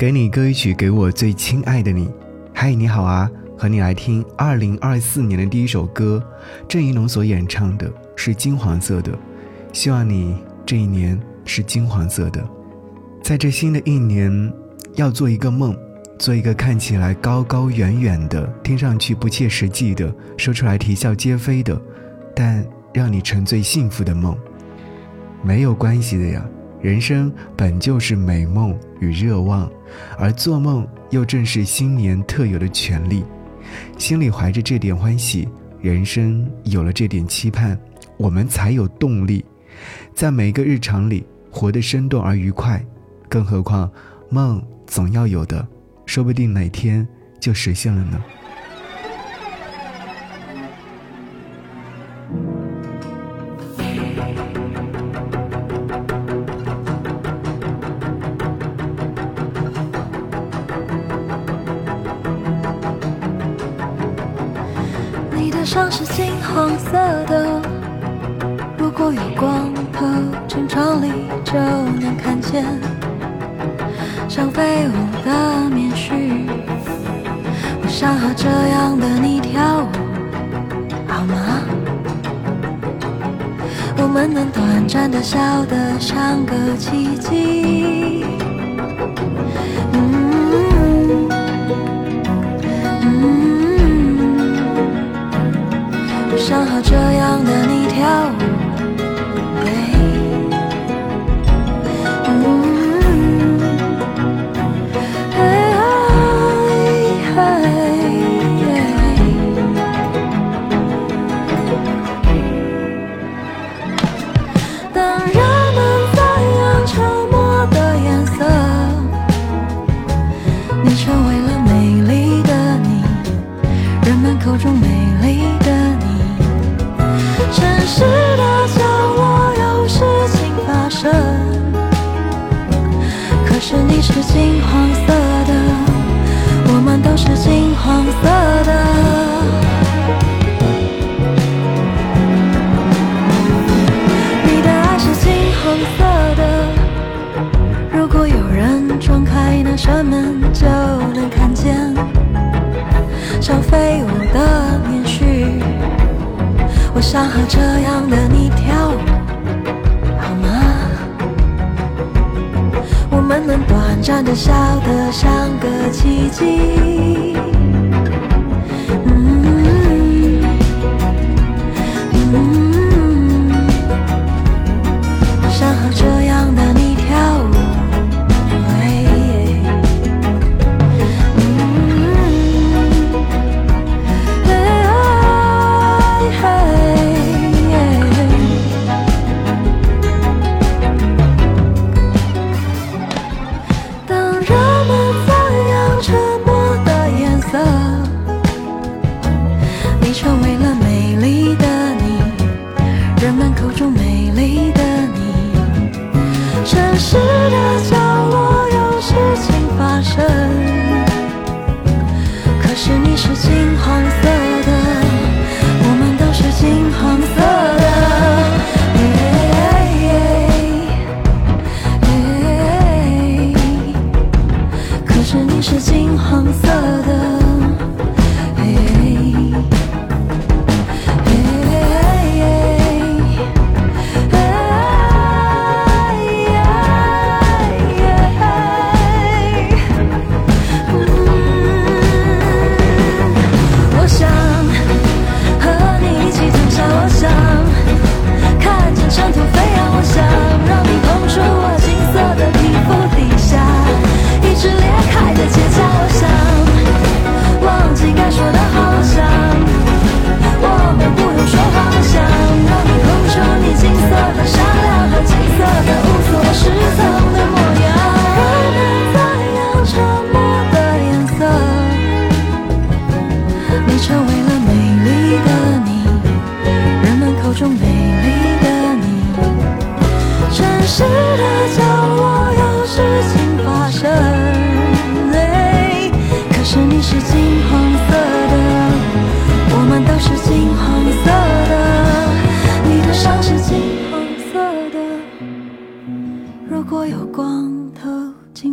给你歌一曲，给我最亲爱的你。嗨，你好啊，和你来听二零二四年的第一首歌，郑怡农所演唱的是金黄色的。希望你这一年是金黄色的，在这新的一年，要做一个梦，做一个看起来高高远远的，听上去不切实际的，说出来啼笑皆非的，但让你沉醉幸福的梦。没有关系的呀。人生本就是美梦与热望，而做梦又正是新年特有的权利。心里怀着这点欢喜，人生有了这点期盼，我们才有动力，在每个日常里活得生动而愉快。更何况，梦总要有的，说不定哪天就实现了呢。上是金黄色的，如果有光透进窗里，就能看见像飞舞的棉絮。我想和这样的你跳舞，好吗？我们能短暂的笑得像个奇迹。中美丽的你。城市的角落有事情发生。可是你是金黄色的我们都是金黄色。的棉絮。我想和这样的你跳舞。好吗？我们能短暂的笑得像个奇迹。是的角落有事情发生可是你是金黄色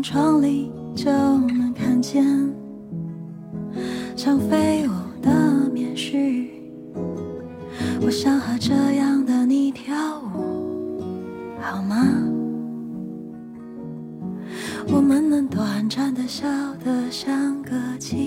窗里就能看见，像飞舞的棉絮。我想和这样的你跳舞，好吗？我们能短暂的笑得像个奇迹。